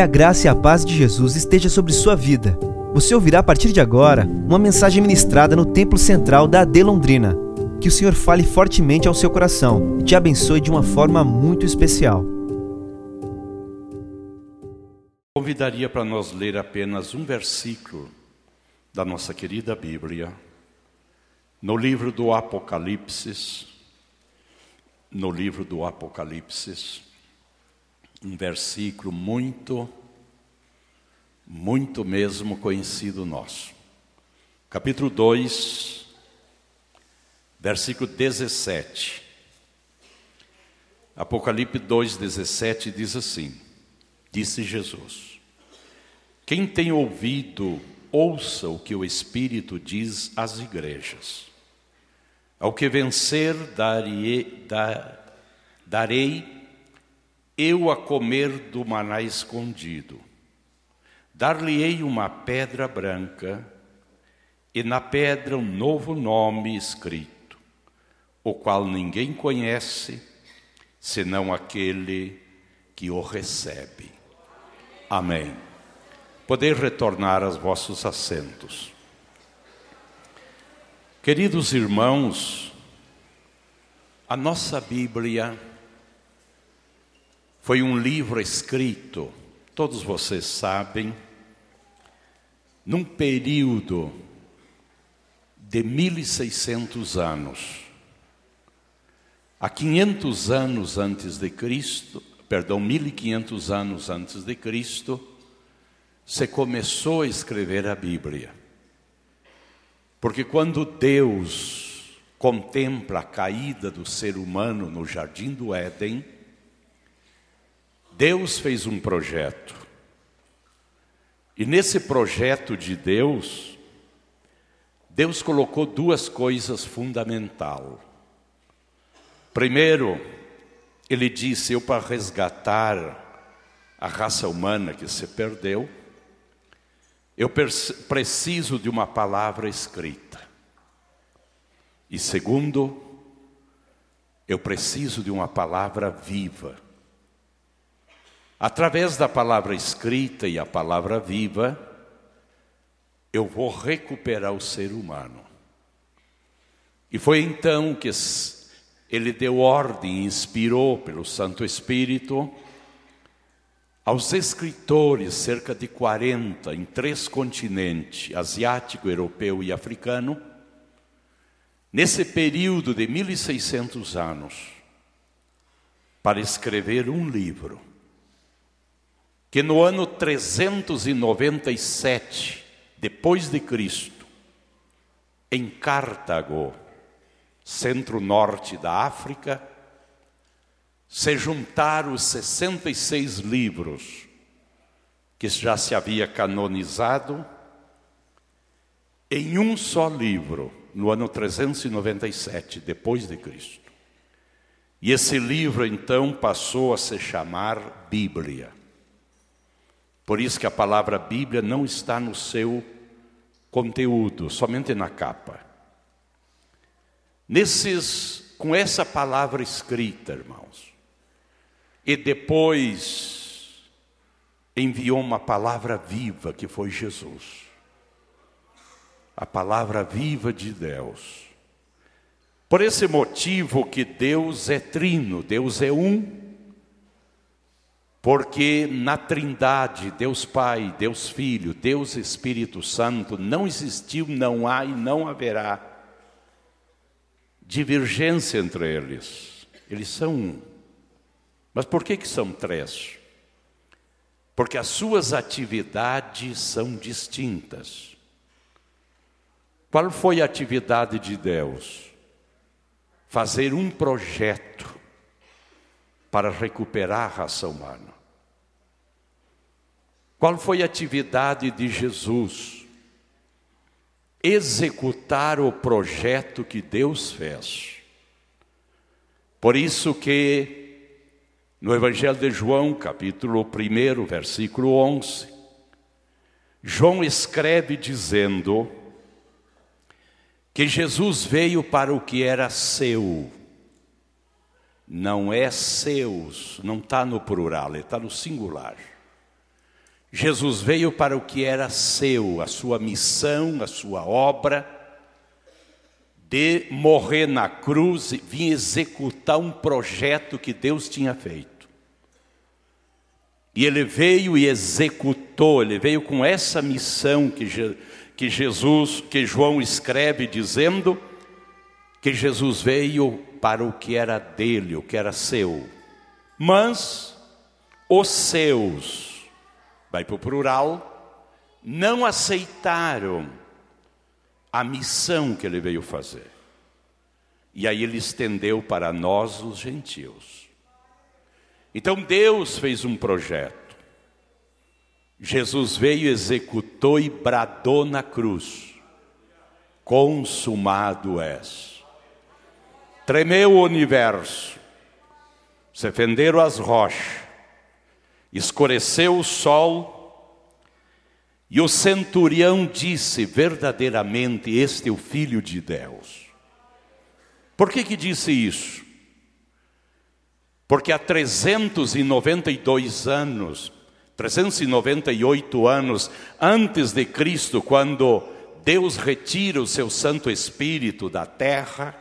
Que a graça e a paz de Jesus esteja sobre sua vida. Você ouvirá a partir de agora uma mensagem ministrada no Templo Central da AD Londrina. Que o Senhor fale fortemente ao seu coração e te abençoe de uma forma muito especial. Convidaria para nós ler apenas um versículo da nossa querida Bíblia, no livro do Apocalipse, no livro do Apocalipse, um versículo muito, muito mesmo conhecido nosso. Capítulo 2, versículo 17. Apocalipse 2, 17 diz assim: Disse Jesus: Quem tem ouvido, ouça o que o Espírito diz às igrejas. Ao que vencer, darei, darei eu a comer do maná escondido. Dar-lhe-ei uma pedra branca, e na pedra um novo nome escrito, o qual ninguém conhece, senão aquele que o recebe. Amém. Poder retornar aos vossos assentos. Queridos irmãos, a nossa Bíblia foi um livro escrito, todos vocês sabem, num período de 1600 anos. Há 500 anos antes de Cristo, perdão, 1500 anos antes de Cristo, se começou a escrever a Bíblia. Porque quando Deus contempla a caída do ser humano no jardim do Éden, Deus fez um projeto. E nesse projeto de Deus, Deus colocou duas coisas fundamentais. Primeiro, ele disse: Eu, para resgatar a raça humana que se perdeu, eu preciso de uma palavra escrita. E segundo, eu preciso de uma palavra viva. Através da palavra escrita e a palavra viva, eu vou recuperar o ser humano. E foi então que ele deu ordem, inspirou pelo Santo Espírito, aos escritores, cerca de 40, em três continentes, asiático, europeu e africano, nesse período de 1600 anos, para escrever um livro que no ano 397 depois de Cristo, em Cartago, centro-norte da África, se juntaram os 66 livros que já se havia canonizado em um só livro, no ano 397 depois de Cristo. E esse livro então passou a se chamar Bíblia. Por isso que a palavra Bíblia não está no seu conteúdo, somente na capa. Nesses, com essa palavra escrita, irmãos, e depois enviou uma palavra viva que foi Jesus. A palavra viva de Deus. Por esse motivo que Deus é trino, Deus é um, porque na Trindade, Deus Pai, Deus Filho, Deus Espírito Santo, não existiu, não há e não haverá divergência entre eles. Eles são um. Mas por que, que são três? Porque as suas atividades são distintas. Qual foi a atividade de Deus? Fazer um projeto para recuperar a raça humana. Qual foi a atividade de Jesus? Executar o projeto que Deus fez. Por isso que no Evangelho de João, capítulo 1, versículo 11, João escreve dizendo que Jesus veio para o que era seu, não é seus, não está no plural, está no singular. Jesus veio para o que era seu, a sua missão, a sua obra, de morrer na cruz vir executar um projeto que Deus tinha feito. E ele veio e executou, ele veio com essa missão que, que Jesus, que João escreve dizendo que Jesus veio para o que era dele, o que era seu. Mas os seus, vai para o plural, não aceitaram a missão que ele veio fazer. E aí ele estendeu para nós, os gentios. Então Deus fez um projeto. Jesus veio, executou e bradou na cruz: Consumado és. Tremeu o universo, se fenderam as rochas, escureceu o sol, e o centurião disse: verdadeiramente, este é o Filho de Deus. Por que que disse isso? Porque há 392 anos, 398 anos antes de Cristo, quando Deus retira o seu Santo Espírito da terra,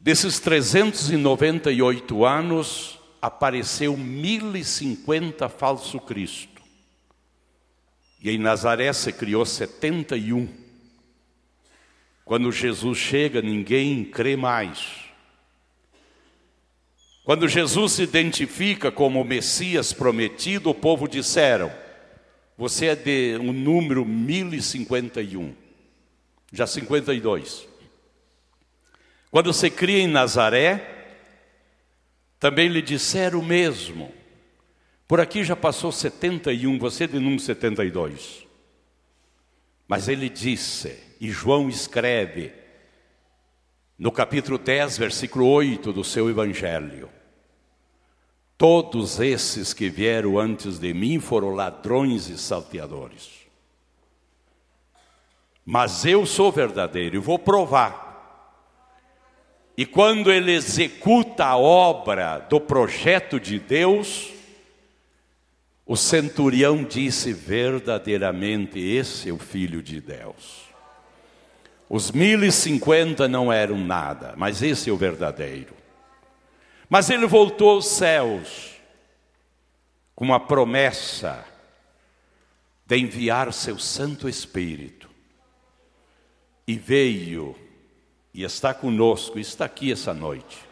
desses 398 anos, apareceu 1050 falso Cristo. E em Nazaré se criou 71. Quando Jesus chega, ninguém crê mais. Quando Jesus se identifica como o Messias prometido, o povo disseram: Você é de um número 1051, já 52. Quando se cria em Nazaré, também lhe disseram o mesmo. Por aqui já passou 71, você de número 72. Mas ele disse, e João escreve, no capítulo 10, versículo 8 do seu evangelho: Todos esses que vieram antes de mim foram ladrões e salteadores. Mas eu sou verdadeiro e vou provar. E quando ele executa a obra do projeto de Deus, o centurião disse verdadeiramente: Esse é o filho de Deus. Os mil e cinquenta não eram nada, mas esse é o verdadeiro. Mas ele voltou aos céus com uma promessa de enviar seu Santo Espírito. E veio e está conosco, está aqui essa noite.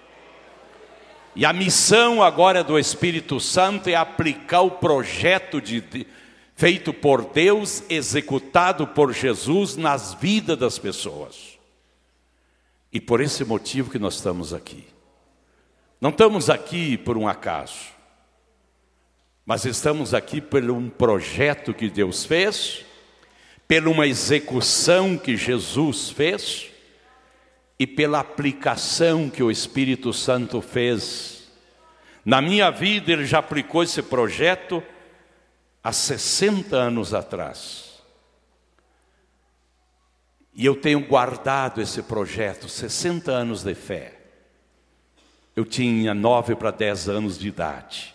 E a missão agora do Espírito Santo é aplicar o projeto de, de, feito por Deus, executado por Jesus nas vidas das pessoas. E por esse motivo que nós estamos aqui. Não estamos aqui por um acaso, mas estamos aqui por um projeto que Deus fez, por uma execução que Jesus fez e pela aplicação que o Espírito Santo fez. Na minha vida, ele já aplicou esse projeto há 60 anos atrás. E eu tenho guardado esse projeto, 60 anos de fé. Eu tinha nove para dez anos de idade.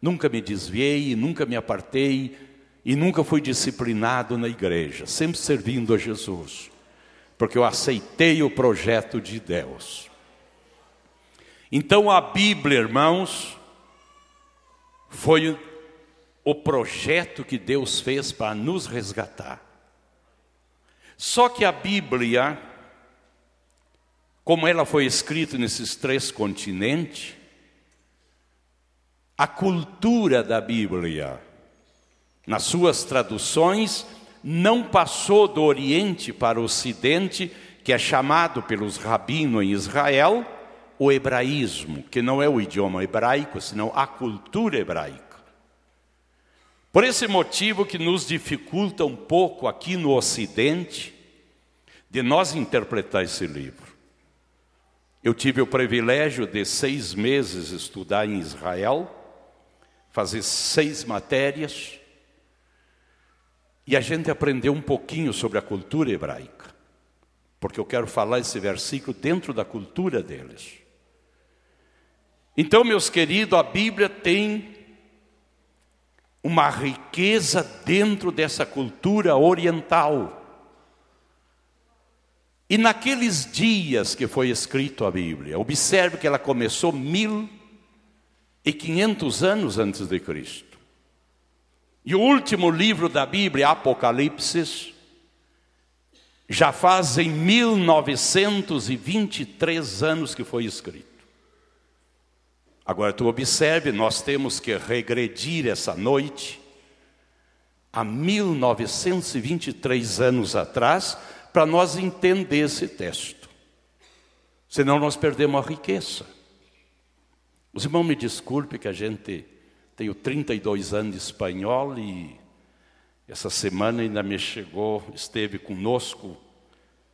Nunca me desviei, nunca me apartei e nunca fui disciplinado na igreja, sempre servindo a Jesus, porque eu aceitei o projeto de Deus. Então a Bíblia, irmãos, foi o projeto que Deus fez para nos resgatar. Só que a Bíblia como ela foi escrita nesses três continentes, a cultura da Bíblia, nas suas traduções, não passou do Oriente para o Ocidente, que é chamado pelos rabinos em Israel o hebraísmo, que não é o idioma hebraico, senão a cultura hebraica. Por esse motivo que nos dificulta um pouco aqui no Ocidente de nós interpretar esse livro. Eu tive o privilégio de seis meses estudar em Israel, fazer seis matérias, e a gente aprendeu um pouquinho sobre a cultura hebraica, porque eu quero falar esse versículo dentro da cultura deles. Então, meus queridos, a Bíblia tem uma riqueza dentro dessa cultura oriental. E naqueles dias que foi escrito a Bíblia, observe que ela começou mil e quinhentos anos antes de Cristo. E o último livro da Bíblia, Apocalipse, já fazem 1923 anos que foi escrito. Agora tu observe, nós temos que regredir essa noite a 1923 anos atrás para nós entender esse texto. Senão nós perdemos a riqueza. Os irmãos me desculpem que a gente tenho 32 anos de espanhol e essa semana ainda me chegou, esteve conosco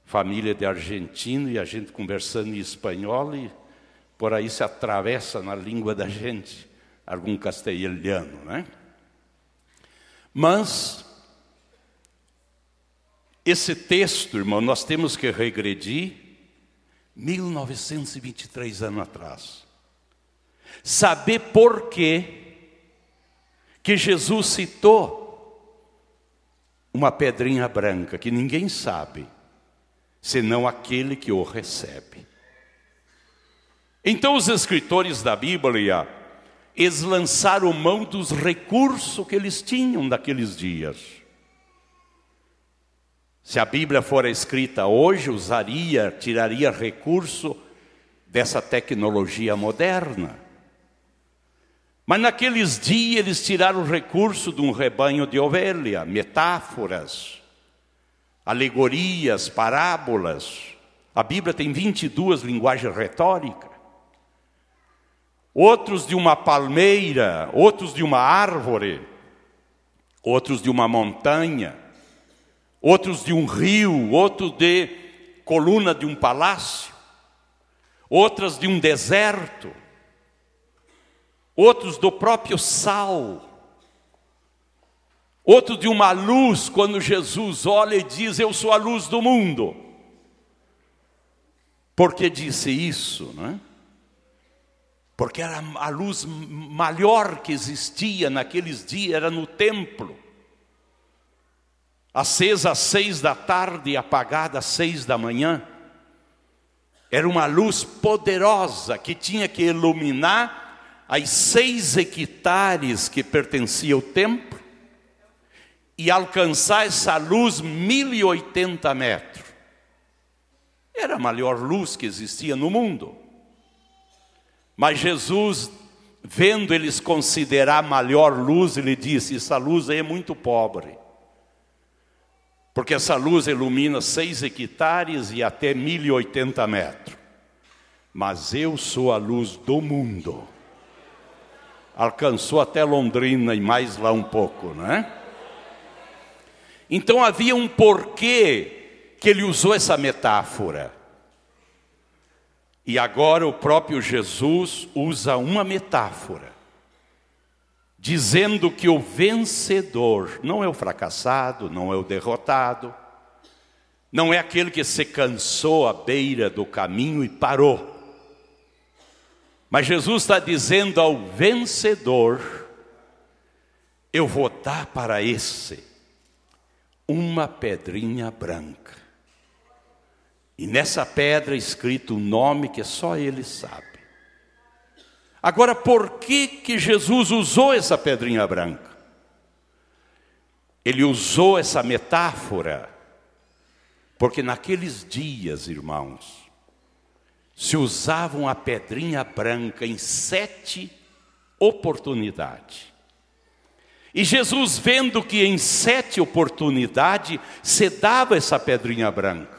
família de argentino e a gente conversando em espanhol e por aí se atravessa na língua da gente algum castelhano, né? Mas esse texto, irmão, nós temos que regredir 1923 anos atrás. Saber por quê que Jesus citou uma pedrinha branca que ninguém sabe, senão aquele que o recebe. Então os escritores da Bíblia, eles lançaram mão dos recursos que eles tinham naqueles dias. Se a Bíblia fora escrita hoje, usaria, tiraria recurso dessa tecnologia moderna. Mas naqueles dias eles tiraram recurso de um rebanho de ovelha, metáforas, alegorias, parábolas. A Bíblia tem 22 linguagens retóricas outros de uma palmeira, outros de uma árvore, outros de uma montanha, outros de um rio, outros de coluna de um palácio, outras de um deserto, outros do próprio sal, outros de uma luz, quando Jesus olha e diz: Eu sou a luz do mundo. Por que disse isso, não é? porque era a luz maior que existia naqueles dias, era no templo. Acesa às seis da tarde e apagada às seis da manhã. Era uma luz poderosa que tinha que iluminar as seis hectares que pertencia ao templo e alcançar essa luz 1080 metros. Era a maior luz que existia no mundo. Mas Jesus, vendo eles considerar maior luz, ele disse: Essa luz aí é muito pobre. Porque essa luz ilumina seis hectares e até 1080 metros. Mas eu sou a luz do mundo. Alcançou até Londrina e mais lá um pouco, né? Então havia um porquê que ele usou essa metáfora. E agora o próprio Jesus usa uma metáfora, dizendo que o vencedor não é o fracassado, não é o derrotado, não é aquele que se cansou à beira do caminho e parou. Mas Jesus está dizendo ao vencedor: eu vou dar para esse uma pedrinha branca. E nessa pedra é escrito um nome que só ele sabe. Agora, por que que Jesus usou essa pedrinha branca? Ele usou essa metáfora porque naqueles dias, irmãos, se usavam a pedrinha branca em sete oportunidades. E Jesus, vendo que em sete oportunidades se dava essa pedrinha branca,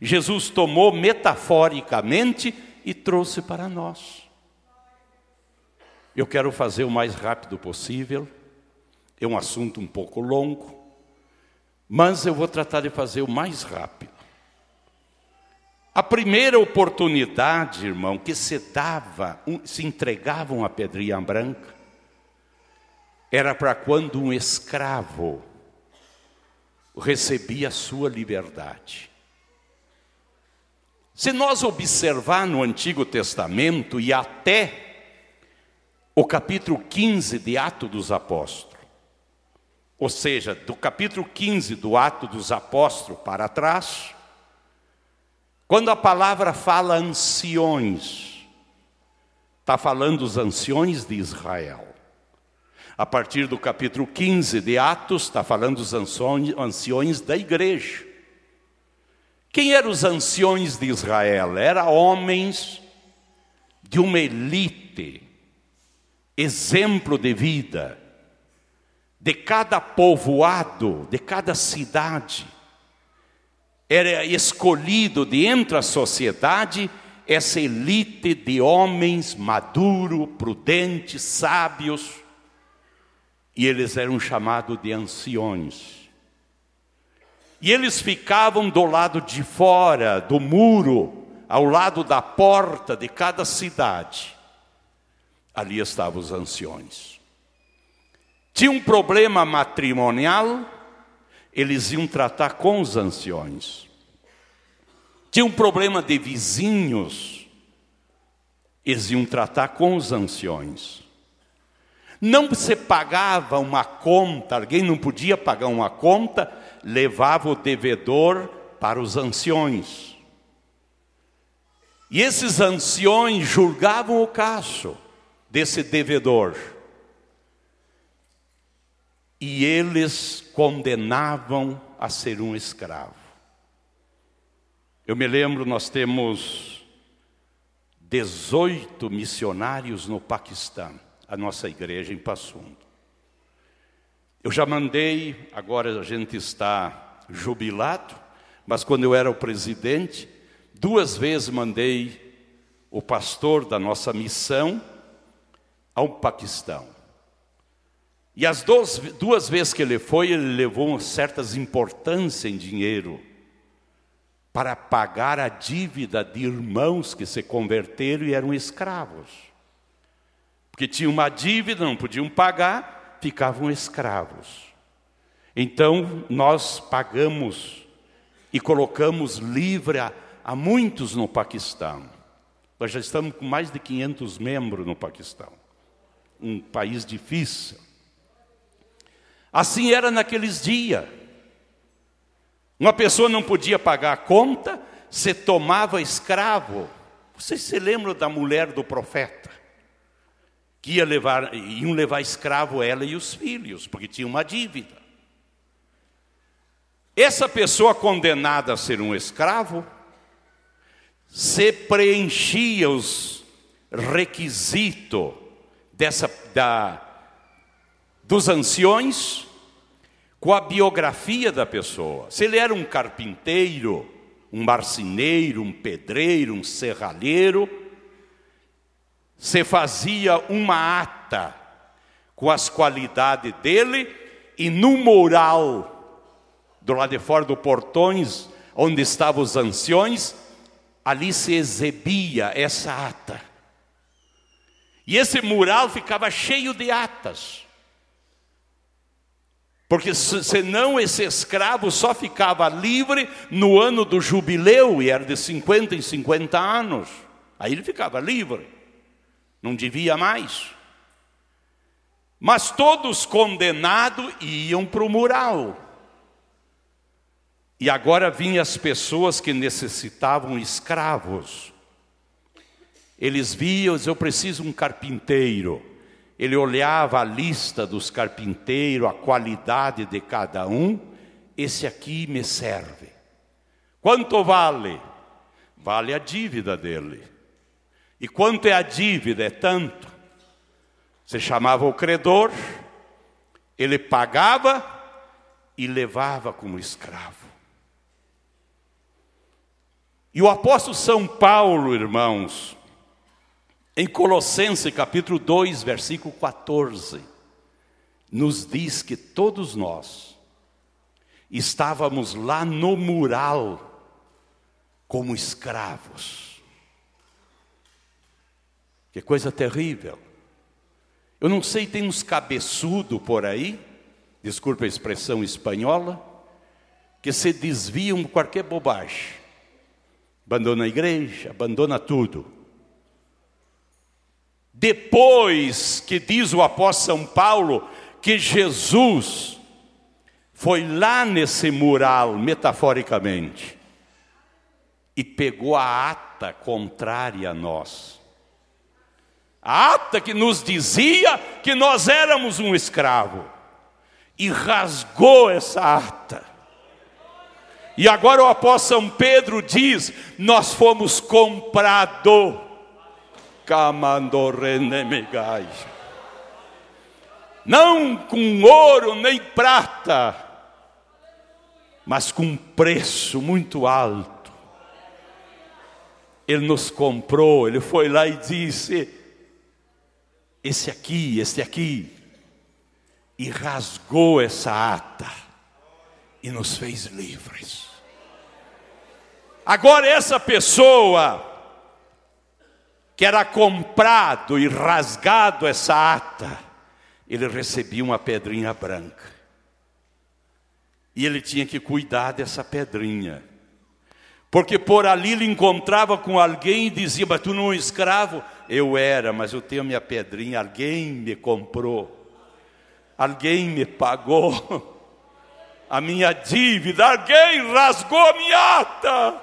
Jesus tomou metaforicamente e trouxe para nós. Eu quero fazer o mais rápido possível, é um assunto um pouco longo, mas eu vou tratar de fazer o mais rápido. A primeira oportunidade, irmão, que se dava, se entregavam a pedrinha branca, era para quando um escravo recebia a sua liberdade. Se nós observar no Antigo Testamento e até o capítulo 15 de Atos dos Apóstolos. Ou seja, do capítulo 15 do Ato dos Apóstolos para trás, quando a palavra fala anciões, está falando dos anciões de Israel. A partir do capítulo 15 de Atos, está falando dos anciões da igreja. Quem eram os anciões de Israel? Eram homens de uma elite, exemplo de vida, de cada povoado, de cada cidade. Era escolhido de entre a sociedade essa elite de homens maduros, prudentes, sábios, e eles eram chamados de anciões. E eles ficavam do lado de fora do muro, ao lado da porta de cada cidade. Ali estavam os anciões. Tinha um problema matrimonial, eles iam tratar com os anciões. Tinha um problema de vizinhos, eles iam tratar com os anciões. Não se pagava uma conta, alguém não podia pagar uma conta, levava o devedor para os anciões. E esses anciões julgavam o caso desse devedor. E eles condenavam a ser um escravo. Eu me lembro, nós temos 18 missionários no Paquistão, a nossa igreja em Passundo. Eu já mandei, agora a gente está jubilado, mas quando eu era o presidente, duas vezes mandei o pastor da nossa missão ao Paquistão. E as duas, duas vezes que ele foi, ele levou certas importâncias em dinheiro para pagar a dívida de irmãos que se converteram e eram escravos. Porque tinham uma dívida, não podiam pagar, ficavam escravos. Então nós pagamos e colocamos livre a, a muitos no Paquistão. Nós já estamos com mais de 500 membros no Paquistão, um país difícil. Assim era naqueles dias. Uma pessoa não podia pagar a conta, se tomava escravo. Vocês se lembram da mulher do profeta? que ia levar, iam levar escravo ela e os filhos, porque tinha uma dívida. Essa pessoa condenada a ser um escravo, se preenchia os requisitos dessa, da, dos anciões com a biografia da pessoa. Se ele era um carpinteiro, um marceneiro, um pedreiro, um serralheiro, se fazia uma ata com as qualidades dele e no mural do lado de fora do portões onde estavam os anciões, ali se exibia essa ata. E esse mural ficava cheio de atas. Porque senão esse escravo só ficava livre no ano do jubileu, e era de 50 em 50 anos. Aí ele ficava livre não devia mais. Mas todos condenados iam para o mural. E agora vinham as pessoas que necessitavam escravos. Eles viam, eu preciso um carpinteiro. Ele olhava a lista dos carpinteiros, a qualidade de cada um. Esse aqui me serve. Quanto vale? Vale a dívida dele. E quanto é a dívida? É tanto. Você chamava o credor, ele pagava e levava como escravo. E o apóstolo São Paulo, irmãos, em Colossenses capítulo 2, versículo 14, nos diz que todos nós estávamos lá no mural como escravos. Que coisa terrível. Eu não sei, tem uns cabeçudo por aí, desculpa a expressão espanhola, que se desviam de qualquer bobagem. Abandona a igreja, abandona tudo. Depois que diz o apóstolo São Paulo que Jesus foi lá nesse mural, metaforicamente, e pegou a ata contrária a nós. A ata que nos dizia que nós éramos um escravo, e rasgou essa ata. E agora o apóstolo São Pedro diz: Nós fomos comprados. Não com ouro nem prata, mas com preço muito alto. Ele nos comprou, ele foi lá e disse: Esse aqui, esse aqui, e rasgou essa ata e nos fez livres. Agora, essa pessoa que era comprado e rasgado essa ata, ele recebia uma pedrinha branca. E ele tinha que cuidar dessa pedrinha. Porque por ali ele encontrava com alguém e dizia: Mas tu não é um escravo? Eu era, mas eu tenho minha pedrinha, alguém me comprou, alguém me pagou a minha dívida, alguém rasgou a minha ata,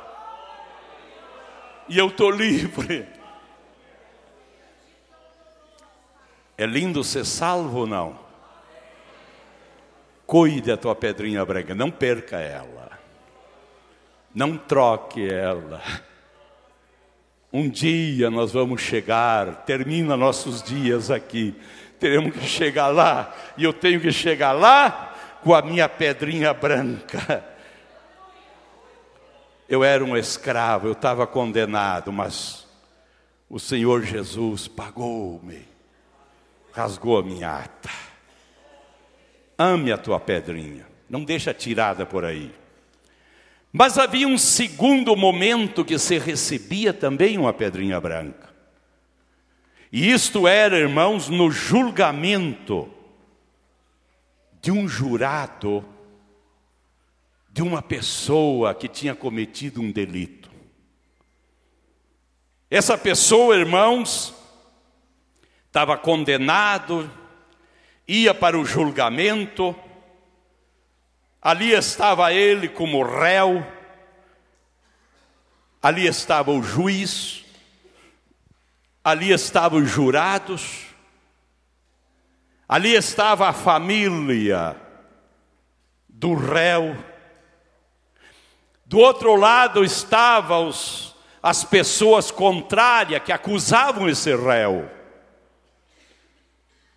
e eu estou livre. É lindo ser salvo ou não? Cuide da tua pedrinha branca, não perca ela. Não troque ela. Um dia nós vamos chegar, termina nossos dias aqui. Teremos que chegar lá, e eu tenho que chegar lá com a minha pedrinha branca. Eu era um escravo, eu estava condenado, mas o Senhor Jesus pagou-me, rasgou a minha ata. Ame a tua pedrinha, não deixa tirada por aí. Mas havia um segundo momento que se recebia também uma pedrinha branca. E isto era, irmãos, no julgamento de um jurado de uma pessoa que tinha cometido um delito. Essa pessoa, irmãos, estava condenado, ia para o julgamento, ali estava ele como réu, ali estava o juiz, ali estavam os jurados, ali estava a família do réu, do outro lado estavam as pessoas contrárias que acusavam esse réu.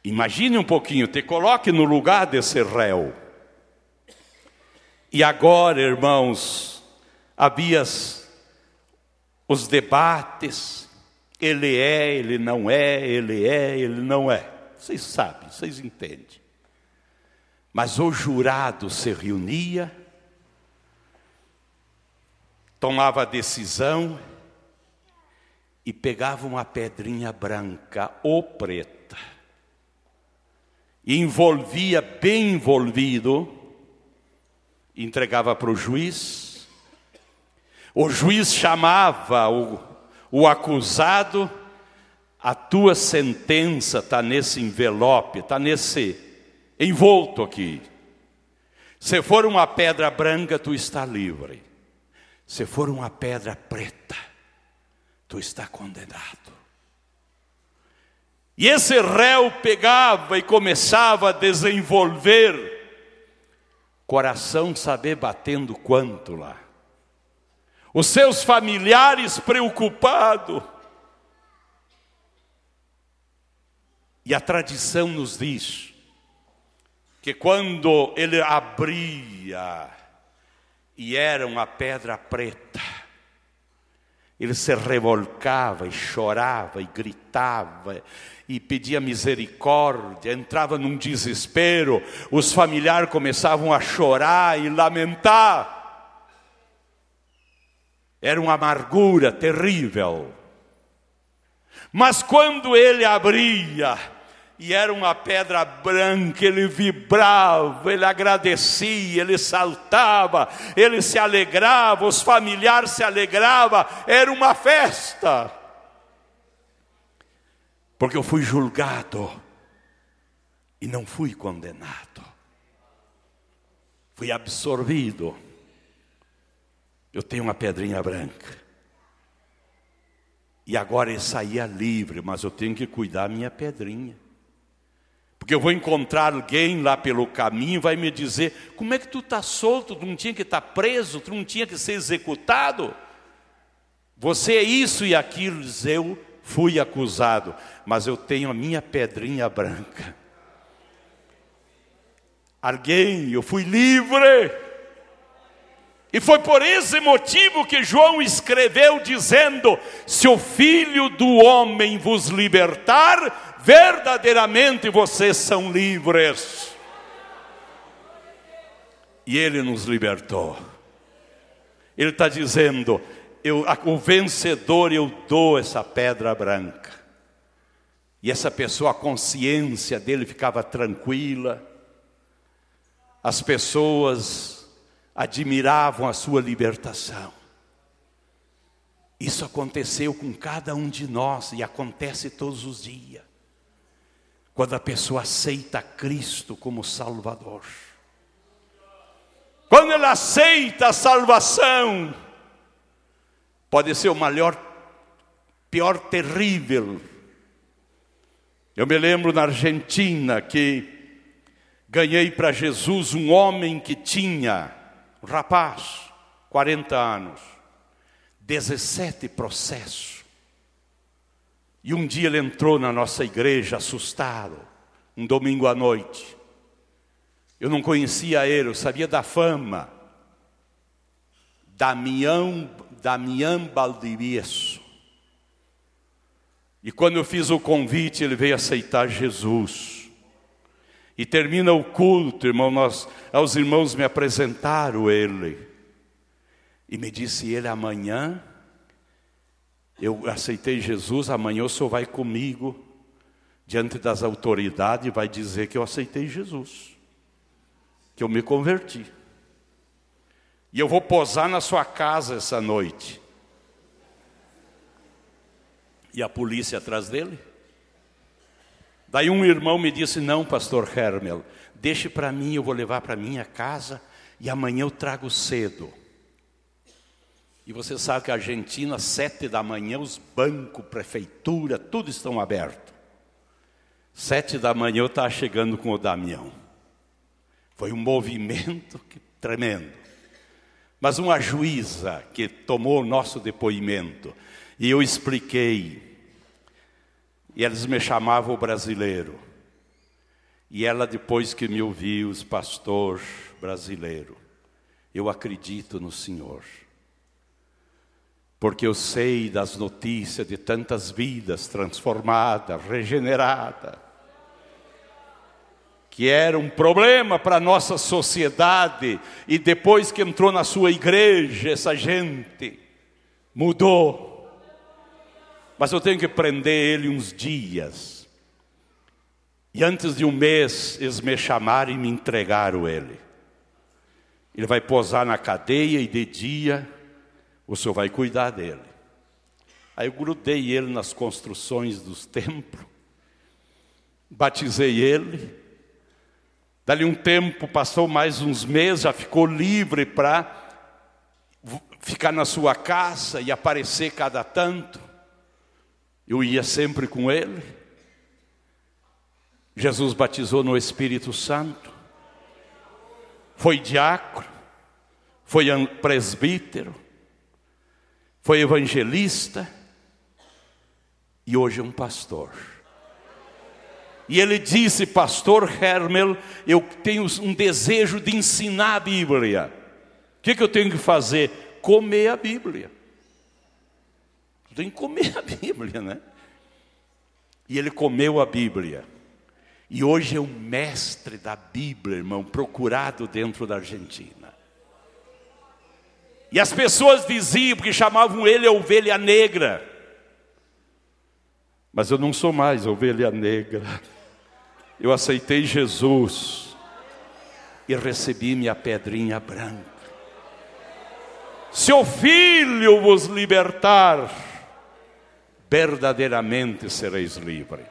Imagine um pouquinho, te coloque no lugar desse réu. E agora, irmãos, havia os debates, ele é, ele não é, ele é, ele não é. Vocês sabem, vocês entendem. Mas o jurado se reunia, tomava a decisão e pegava uma pedrinha branca ou preta envolvia bem envolvido, entregava para o juiz. O juiz chamava o, o acusado, a tua sentença está nesse envelope, está nesse envolto aqui. Se for uma pedra branca, tu está livre. Se for uma pedra preta, tu está condenado. E esse réu pegava e começava a desenvolver, coração saber batendo quanto lá. Os seus familiares preocupados. E a tradição nos diz que quando ele abria e era uma pedra preta, ele se revolcava e chorava e gritava e pedia misericórdia, entrava num desespero, os familiares começavam a chorar e lamentar. Era uma amargura terrível. Mas quando ele abria, e era uma pedra branca, ele vibrava, ele agradecia, ele saltava, ele se alegrava, os familiares se alegravam, era uma festa. Porque eu fui julgado e não fui condenado. Fui absorvido. Eu tenho uma pedrinha branca. E agora ele saía livre, mas eu tenho que cuidar minha pedrinha. Porque eu vou encontrar alguém lá pelo caminho, vai me dizer: como é que tu está solto? Tu não tinha que estar tá preso, tu não tinha que ser executado. Você é isso e aquilo, diz eu fui acusado, mas eu tenho a minha pedrinha branca. Alguém, eu fui livre. E foi por esse motivo que João escreveu dizendo: Se o Filho do homem vos libertar, verdadeiramente vocês são livres. E ele nos libertou. Ele está dizendo: eu, o vencedor, eu dou essa pedra branca. E essa pessoa, a consciência dele ficava tranquila. As pessoas admiravam a sua libertação. Isso aconteceu com cada um de nós e acontece todos os dias. Quando a pessoa aceita Cristo como Salvador. Quando ela aceita a salvação, pode ser o maior, pior terrível. Eu me lembro na Argentina que ganhei para Jesus um homem que tinha rapaz, 40 anos, 17 processos. E um dia ele entrou na nossa igreja assustado, um domingo à noite. Eu não conhecia ele, eu sabia da fama. Damião, Damião Baldivieso. E quando eu fiz o convite, ele veio aceitar Jesus. E termina o culto, irmão, nós, os irmãos me apresentaram ele. E me disse ele, amanhã, eu aceitei Jesus, amanhã o senhor vai comigo, diante das autoridades, e vai dizer que eu aceitei Jesus. Que eu me converti. E eu vou posar na sua casa essa noite. E a polícia atrás dele? Daí um irmão me disse: Não, pastor Hermel, deixe para mim, eu vou levar para minha casa e amanhã eu trago cedo. E você sabe que a Argentina, sete da manhã, os bancos, prefeitura, tudo estão abertos. Sete da manhã eu estava chegando com o Damião. Foi um movimento tremendo. Mas uma juíza que tomou o nosso depoimento, e eu expliquei e eles me chamavam o brasileiro. E ela, depois que me ouviu, os pastor brasileiro, eu acredito no Senhor. Porque eu sei das notícias de tantas vidas transformadas, regeneradas, que era um problema para a nossa sociedade, e depois que entrou na sua igreja, essa gente mudou mas eu tenho que prender ele uns dias. E antes de um mês, eles me chamaram e me entregaram ele. Ele vai posar na cadeia e de dia o senhor vai cuidar dele. Aí eu grudei ele nas construções dos templos, batizei ele. Dali um tempo, passou mais uns meses, já ficou livre para ficar na sua casa e aparecer cada tanto. Eu ia sempre com ele. Jesus batizou no Espírito Santo. Foi diácono, foi presbítero, foi evangelista e hoje é um pastor. E ele disse, pastor Hermel, eu tenho um desejo de ensinar a Bíblia. O que, que eu tenho que fazer? Comer a Bíblia tem que comer a Bíblia, né? E ele comeu a Bíblia. E hoje é o mestre da Bíblia, irmão, procurado dentro da Argentina. E as pessoas diziam, porque chamavam ele a ovelha negra. Mas eu não sou mais ovelha negra. Eu aceitei Jesus e recebi minha pedrinha branca. Se o filho vos libertar, verdadeiramente sereis livres.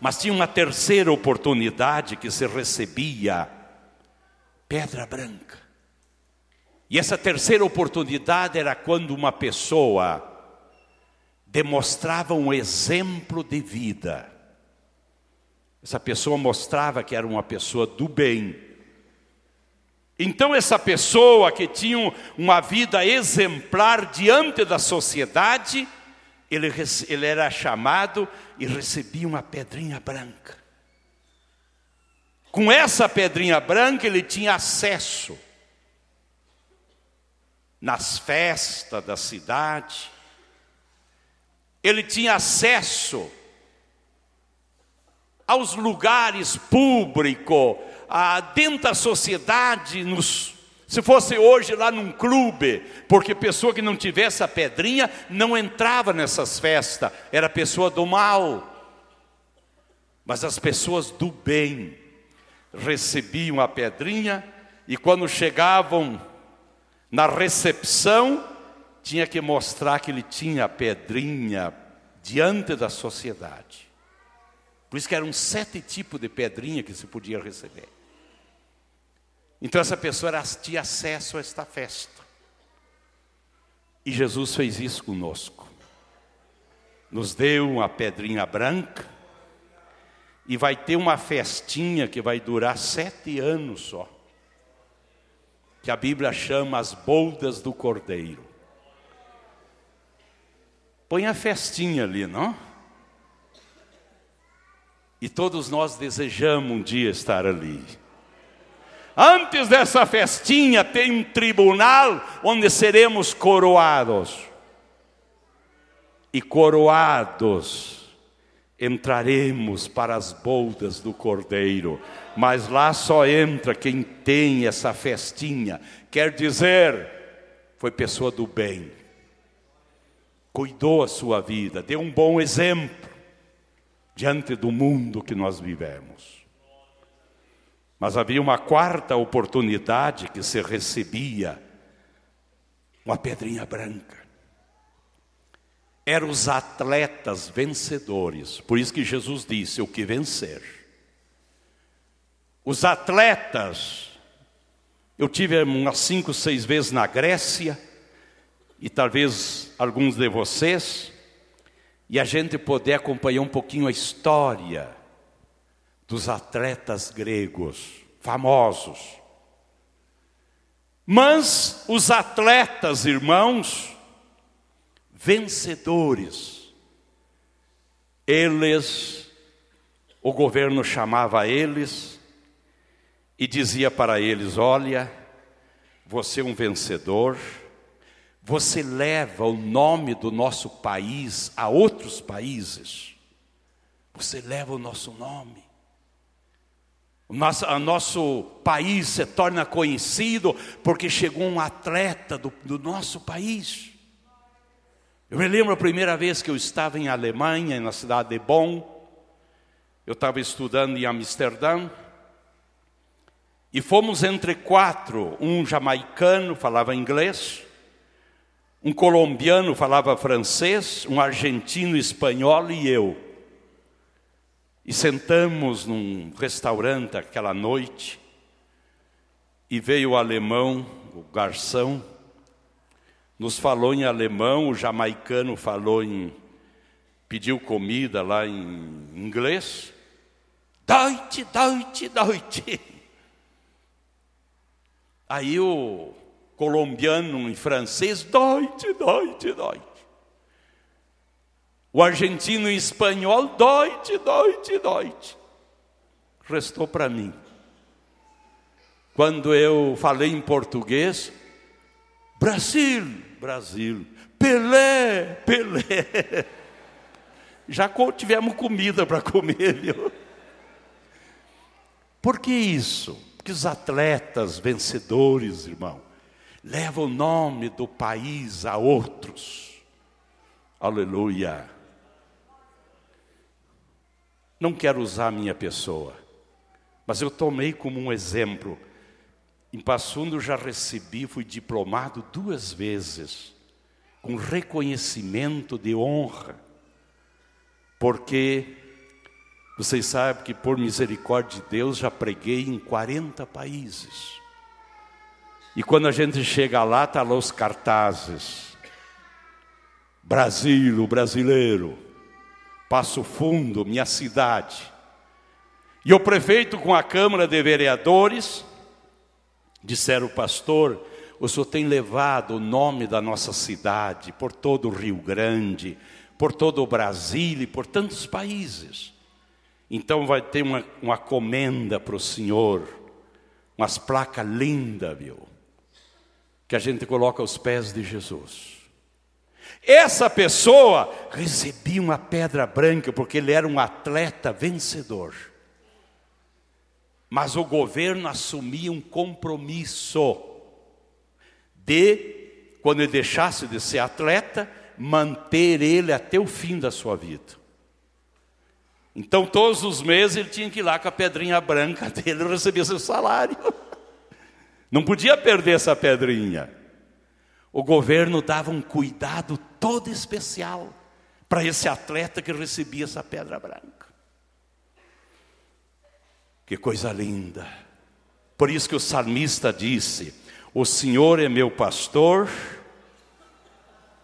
Mas tinha uma terceira oportunidade que se recebia pedra branca. E essa terceira oportunidade era quando uma pessoa demonstrava um exemplo de vida. Essa pessoa mostrava que era uma pessoa do bem. Então, essa pessoa que tinha uma vida exemplar diante da sociedade, ele, ele era chamado e recebia uma pedrinha branca. Com essa pedrinha branca, ele tinha acesso nas festas da cidade, ele tinha acesso aos lugares públicos, dentro da sociedade, nos, se fosse hoje lá num clube, porque pessoa que não tivesse a pedrinha não entrava nessas festas, era pessoa do mal. Mas as pessoas do bem recebiam a pedrinha e quando chegavam na recepção, tinha que mostrar que ele tinha a pedrinha diante da sociedade. Por isso que eram sete tipos de pedrinha que se podia receber. Então essa pessoa tinha acesso a esta festa. E Jesus fez isso conosco. Nos deu uma pedrinha branca e vai ter uma festinha que vai durar sete anos só que a Bíblia chama as boldas do cordeiro. Põe a festinha ali, não? E todos nós desejamos um dia estar ali. Antes dessa festinha tem um tribunal onde seremos coroados. E coroados entraremos para as boldas do Cordeiro, mas lá só entra quem tem essa festinha, quer dizer, foi pessoa do bem, cuidou a sua vida, deu um bom exemplo diante do mundo que nós vivemos. Mas havia uma quarta oportunidade que se recebia, uma pedrinha branca eram os atletas vencedores. Por isso que Jesus disse: o que vencer. Os atletas, eu tive umas cinco, seis vezes na Grécia, e talvez alguns de vocês, e a gente poder acompanhar um pouquinho a história dos atletas gregos famosos. Mas os atletas, irmãos, vencedores. Eles, o governo chamava eles e dizia para eles: Olha, você é um vencedor, você leva o nome do nosso país a outros países, você leva o nosso nome. O nosso, o nosso país se torna conhecido porque chegou um atleta do, do nosso país. Eu me lembro a primeira vez que eu estava em Alemanha, na cidade de Bonn. Eu estava estudando em Amsterdã. E fomos entre quatro: um jamaicano falava inglês, um colombiano falava francês, um argentino espanhol e eu. E sentamos num restaurante aquela noite. E veio o alemão, o garçom, nos falou em alemão, o jamaicano falou em. pediu comida lá em inglês. Deutsch, Deutsch, Deutsch. Aí o colombiano em francês, Deutsch, Deutsch, Deutsch. O argentino em espanhol, Deutsch, Deutsch, Deutsch. Restou para mim. Quando eu falei em português, Brasil, Brasil. Pelé, Pelé. Já tivemos comida para comer, viu? Por que isso? Porque os atletas vencedores, irmão, levam o nome do país a outros. Aleluia. Não quero usar a minha pessoa, mas eu tomei como um exemplo em Passundo já recebi, fui diplomado duas vezes com reconhecimento de honra, porque vocês sabem que por misericórdia de Deus já preguei em 40 países. E quando a gente chega lá, está lá os cartazes. Brasil, brasileiro. Passo Fundo, minha cidade. E o prefeito com a Câmara de Vereadores disseram, pastor, o senhor tem levado o nome da nossa cidade por todo o Rio Grande, por todo o Brasil e por tantos países. Então vai ter uma, uma comenda para o senhor, umas placas lindas, viu? Que a gente coloca aos pés de Jesus. Essa pessoa recebia uma pedra branca porque ele era um atleta vencedor. Mas o governo assumia um compromisso de, quando ele deixasse de ser atleta, manter ele até o fim da sua vida. Então, todos os meses ele tinha que ir lá com a pedrinha branca dele receber seu salário. Não podia perder essa pedrinha. O governo dava um cuidado todo especial para esse atleta que recebia essa pedra branca. Que coisa linda. Por isso que o salmista disse: O Senhor é meu pastor.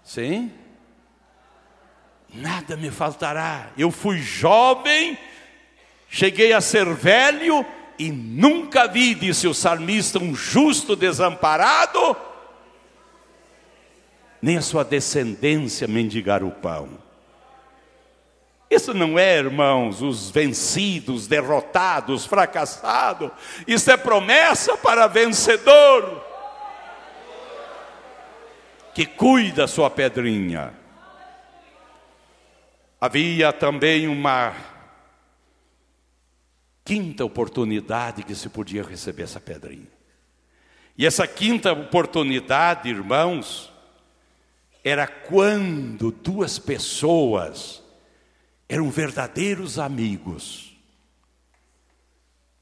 Sim? nada me faltará. Eu fui jovem, cheguei a ser velho e nunca vi, disse o salmista, um justo desamparado, nem a sua descendência mendigar o pão. Isso não é, irmãos, os vencidos, derrotados, fracassados. Isso é promessa para vencedor que cuida sua pedrinha. Havia também uma quinta oportunidade que se podia receber essa pedrinha. E essa quinta oportunidade, irmãos, era quando duas pessoas eram verdadeiros amigos.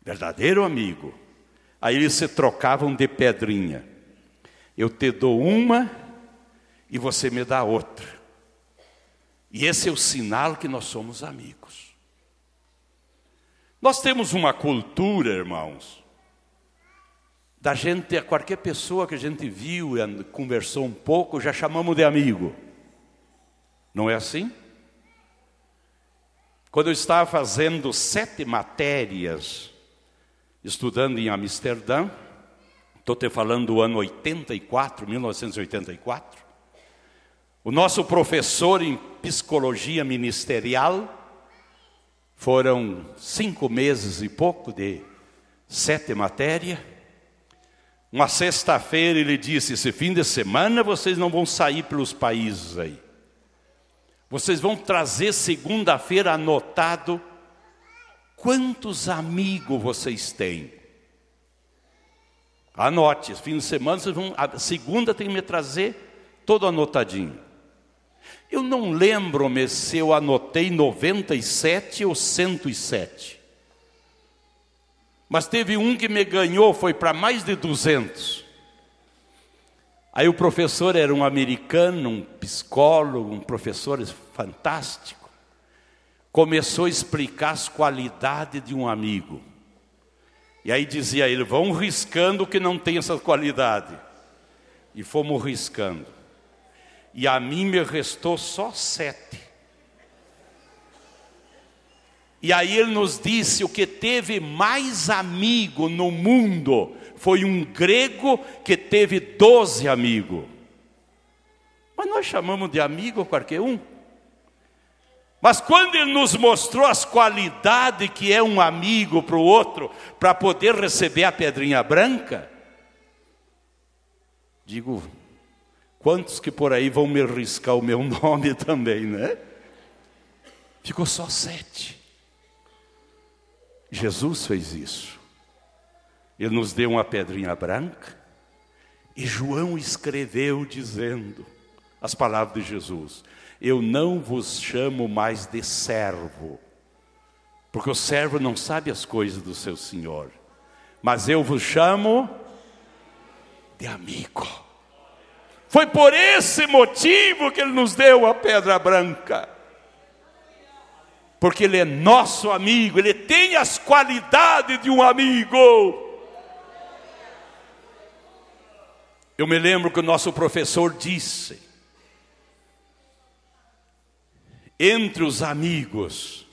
Verdadeiro amigo. Aí eles se trocavam de pedrinha. Eu te dou uma e você me dá outra. E esse é o sinal que nós somos amigos. Nós temos uma cultura, irmãos, da gente, a qualquer pessoa que a gente viu e conversou um pouco, já chamamos de amigo. Não é assim? Quando eu estava fazendo sete matérias, estudando em Amsterdã, estou te falando do ano 84, 1984, o nosso professor em psicologia ministerial foram cinco meses e pouco de sete matérias. Uma sexta-feira ele disse: esse fim de semana vocês não vão sair pelos países aí. Vocês vão trazer segunda-feira anotado quantos amigos vocês têm. Anote, fim de semana vocês vão, segunda tem que me trazer todo anotadinho. Eu não lembro-me se eu anotei 97 ou 107. Mas teve um que me ganhou, foi para mais de 200. Aí o professor era um americano, um psicólogo, um professor fantástico. Começou a explicar as qualidades de um amigo. E aí dizia ele: vão riscando que não tem essa qualidade. E fomos riscando e a mim me restou só sete. E aí ele nos disse: o que teve mais amigo no mundo foi um grego que teve doze amigos. Mas nós chamamos de amigo qualquer um. Mas quando ele nos mostrou as qualidades que é um amigo para o outro, para poder receber a pedrinha branca, digo, Quantos que por aí vão me riscar o meu nome também, né? Ficou só sete. Jesus fez isso. Ele nos deu uma pedrinha branca e João escreveu dizendo as palavras de Jesus: Eu não vos chamo mais de servo, porque o servo não sabe as coisas do seu senhor, mas eu vos chamo de amigo. Foi por esse motivo que Ele nos deu a pedra branca. Porque Ele é nosso amigo, Ele tem as qualidades de um amigo. Eu me lembro que o nosso professor disse: entre os amigos,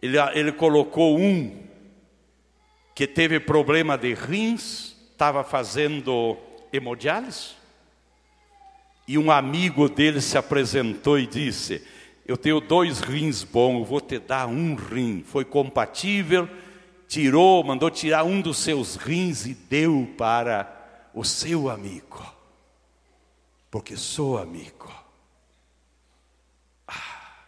ele, ele colocou um que teve problema de rins, estava fazendo hemodiálise, e um amigo dele se apresentou e disse: Eu tenho dois rins bons, vou te dar um rim. Foi compatível, tirou, mandou tirar um dos seus rins e deu para o seu amigo, porque sou amigo. Ah,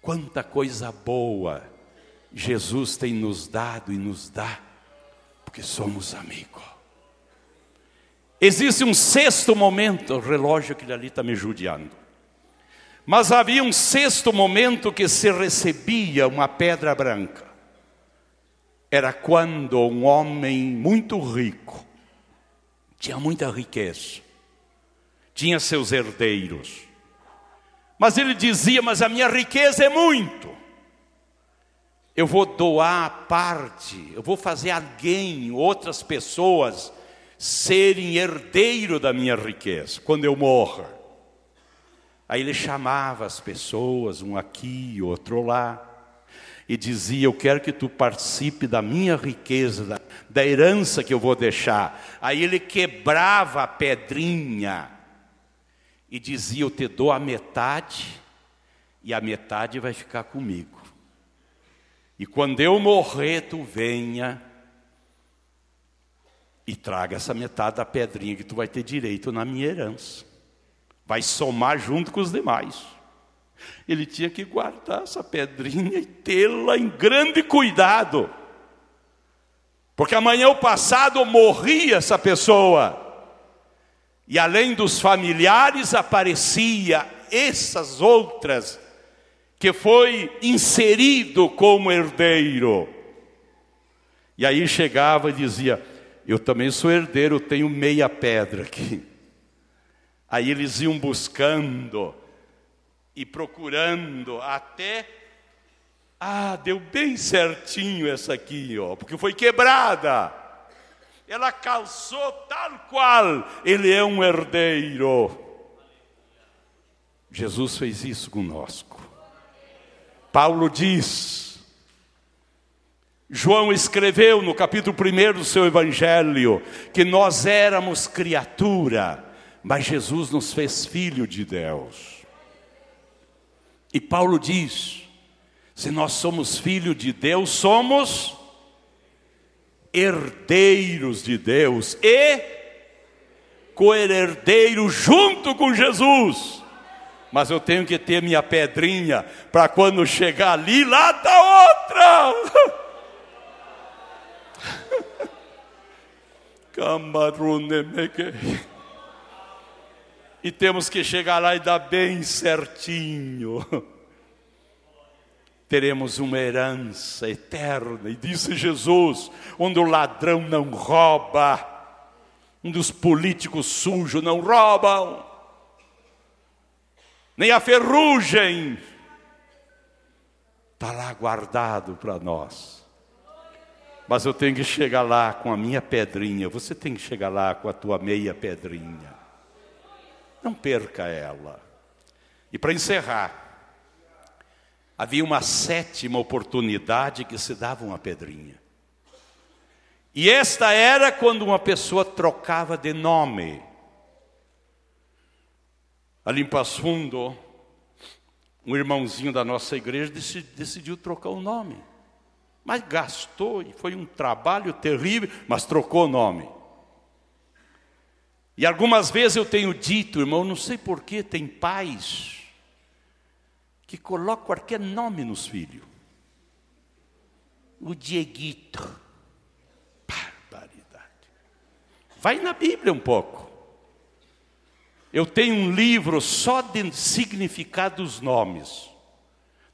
quanta coisa boa Jesus tem nos dado e nos dá, porque somos amigos. Existe um sexto momento, o relógio que ali está me judiando. Mas havia um sexto momento que se recebia uma pedra branca. Era quando um homem muito rico tinha muita riqueza, tinha seus herdeiros. Mas ele dizia: Mas a minha riqueza é muito. Eu vou doar parte, eu vou fazer alguém, outras pessoas, serem herdeiro da minha riqueza quando eu morrer. Aí ele chamava as pessoas, um aqui, outro lá e dizia: Eu quero que tu participe da minha riqueza, da, da herança que eu vou deixar. Aí ele quebrava a pedrinha e dizia: Eu te dou a metade, e a metade vai ficar comigo. E quando eu morrer, tu venha e traga essa metade da pedrinha que tu vai ter direito na minha herança. Vai somar junto com os demais. Ele tinha que guardar essa pedrinha e tê-la em grande cuidado. Porque amanhã o passado morria essa pessoa. E além dos familiares aparecia essas outras que foi inserido como herdeiro. E aí chegava e dizia: Eu também sou herdeiro, tenho meia pedra aqui. Aí eles iam buscando e procurando até ah, deu bem certinho essa aqui, ó, porque foi quebrada. Ela calçou tal qual ele é um herdeiro. Jesus fez isso conosco. Paulo diz, João escreveu no capítulo 1 do seu evangelho que nós éramos criatura, mas Jesus nos fez filho de Deus. E Paulo diz: se nós somos filhos de Deus, somos herdeiros de Deus e co-herdeiro junto com Jesus. Mas eu tenho que ter minha pedrinha para quando chegar ali, lá está outra. e temos que chegar lá e dar bem certinho. Teremos uma herança eterna, e disse Jesus: onde o ladrão não rouba, onde os políticos sujos não roubam, nem a ferrugem, está lá guardado para nós. Mas eu tenho que chegar lá com a minha pedrinha, você tem que chegar lá com a tua meia pedrinha. Não perca ela. E para encerrar, havia uma sétima oportunidade que se dava uma pedrinha. E esta era quando uma pessoa trocava de nome. Ali em Passo Fundo, um irmãozinho da nossa igreja decidiu trocar o nome. Mas gastou e foi um trabalho terrível, mas trocou o nome. E algumas vezes eu tenho dito, irmão, não sei porquê, tem pais que colocam qualquer nome nos filhos. O Dieguito. Barbaridade. Vai na Bíblia um pouco. Eu tenho um livro só de significado dos nomes.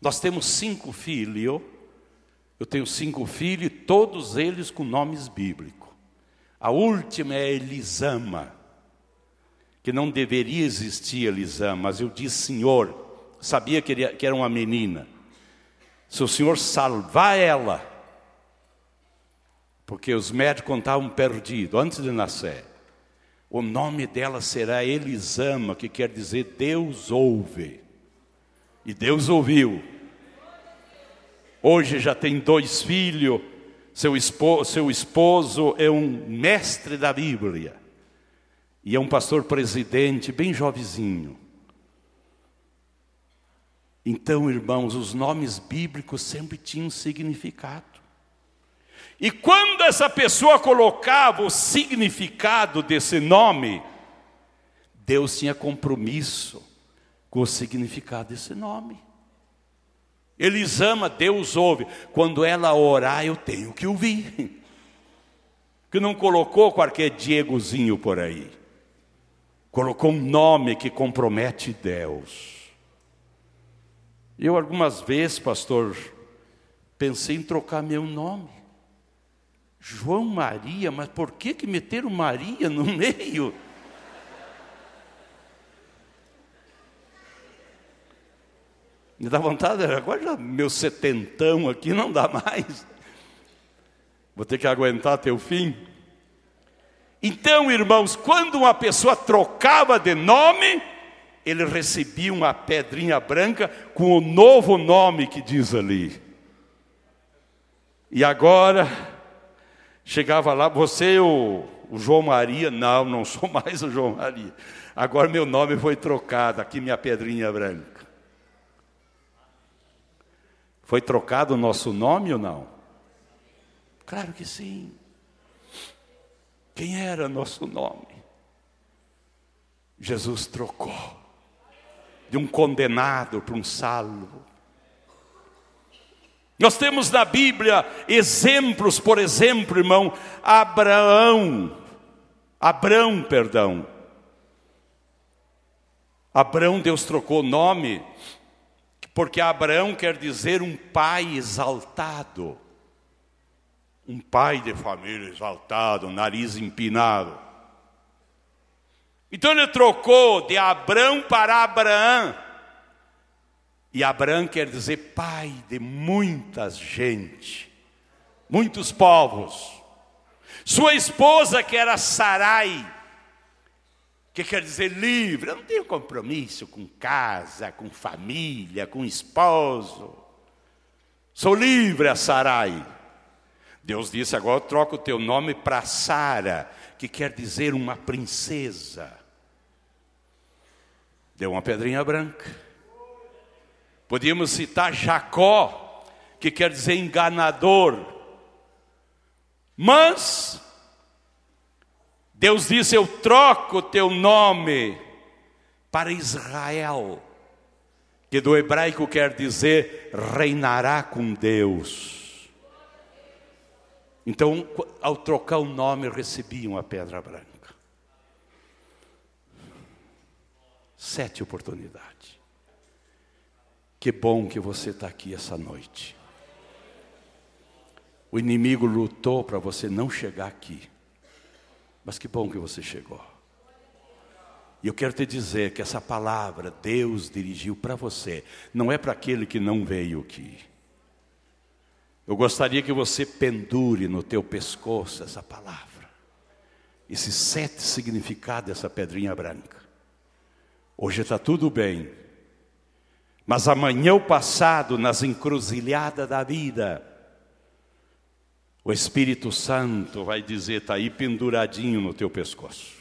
Nós temos cinco filhos. Eu tenho cinco filhos, todos eles com nomes bíblicos. A última é Elisama que não deveria existir Elisama, mas eu disse, Senhor, sabia que era uma menina. Se o Senhor salvar ela, porque os médicos estavam perdidos antes de nascer, o nome dela será Elisama, que quer dizer Deus ouve. E Deus ouviu. Hoje já tem dois filhos, seu esposo, seu esposo é um mestre da Bíblia. E é um pastor presidente, bem jovenzinho. Então, irmãos, os nomes bíblicos sempre tinham significado. E quando essa pessoa colocava o significado desse nome, Deus tinha compromisso com o significado desse nome. Eles ama, Deus ouve. Quando ela orar, eu tenho que ouvir. Que não colocou qualquer Diegozinho por aí. Colocou um nome que compromete Deus. Eu algumas vezes, pastor, pensei em trocar meu nome. João Maria, mas por que que meteram Maria no meio? Me dá vontade, agora já meu setentão aqui não dá mais. Vou ter que aguentar até o fim. Então, irmãos, quando uma pessoa trocava de nome, ele recebia uma pedrinha branca com o novo nome que diz ali. E agora, chegava lá, você o, o João Maria? Não, não sou mais o João Maria. Agora meu nome foi trocado, aqui minha pedrinha branca. Foi trocado o nosso nome ou não? Claro que sim. Quem era nosso nome? Jesus trocou de um condenado para um salvo. Nós temos na Bíblia exemplos, por exemplo, irmão, Abraão, Abrão, perdão. Abrão, Deus trocou o nome porque Abraão quer dizer um pai exaltado, um pai de família exaltado, nariz empinado. Então ele trocou de Abraão para Abraão. E Abraão quer dizer pai de muitas gente, muitos povos. Sua esposa, que era Sarai, que quer dizer livre. Eu não tenho compromisso com casa, com família, com esposo. Sou livre a Sarai. Deus disse: agora eu troco o teu nome para Sara, que quer dizer uma princesa. Deu uma pedrinha branca. Podíamos citar Jacó, que quer dizer enganador. Mas Deus disse: Eu troco o teu nome para Israel, que do hebraico quer dizer reinará com Deus. Então, ao trocar o nome, recebiam a pedra branca. Sete oportunidades. Que bom que você está aqui essa noite. O inimigo lutou para você não chegar aqui. Mas que bom que você chegou. E eu quero te dizer que essa palavra Deus dirigiu para você, não é para aquele que não veio aqui. Eu gostaria que você pendure no teu pescoço essa palavra, esses sete significados dessa pedrinha branca. Hoje está tudo bem, mas amanhã o passado, nas encruzilhadas da vida, o Espírito Santo vai dizer, está aí penduradinho no teu pescoço.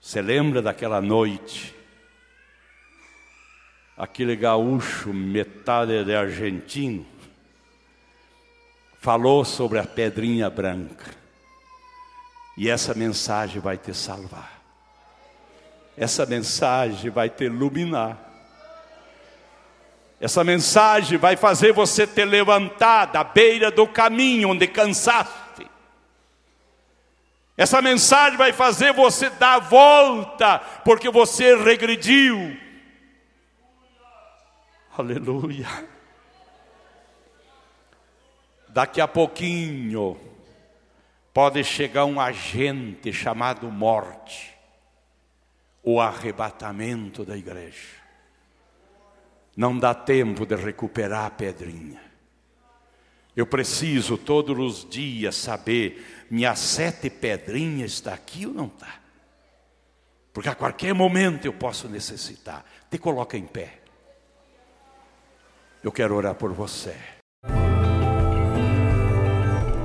Você lembra daquela noite? Aquele gaúcho, metade de argentino, falou sobre a pedrinha branca. E essa mensagem vai te salvar. Essa mensagem vai te iluminar. Essa mensagem vai fazer você te levantar da beira do caminho onde cansaste. Essa mensagem vai fazer você dar a volta, porque você regrediu. Aleluia. Daqui a pouquinho, pode chegar um agente chamado morte, o arrebatamento da igreja. Não dá tempo de recuperar a pedrinha. Eu preciso todos os dias saber, minha sete pedrinha está aqui ou não está? Porque a qualquer momento eu posso necessitar. Te coloca em pé. Eu quero orar por você.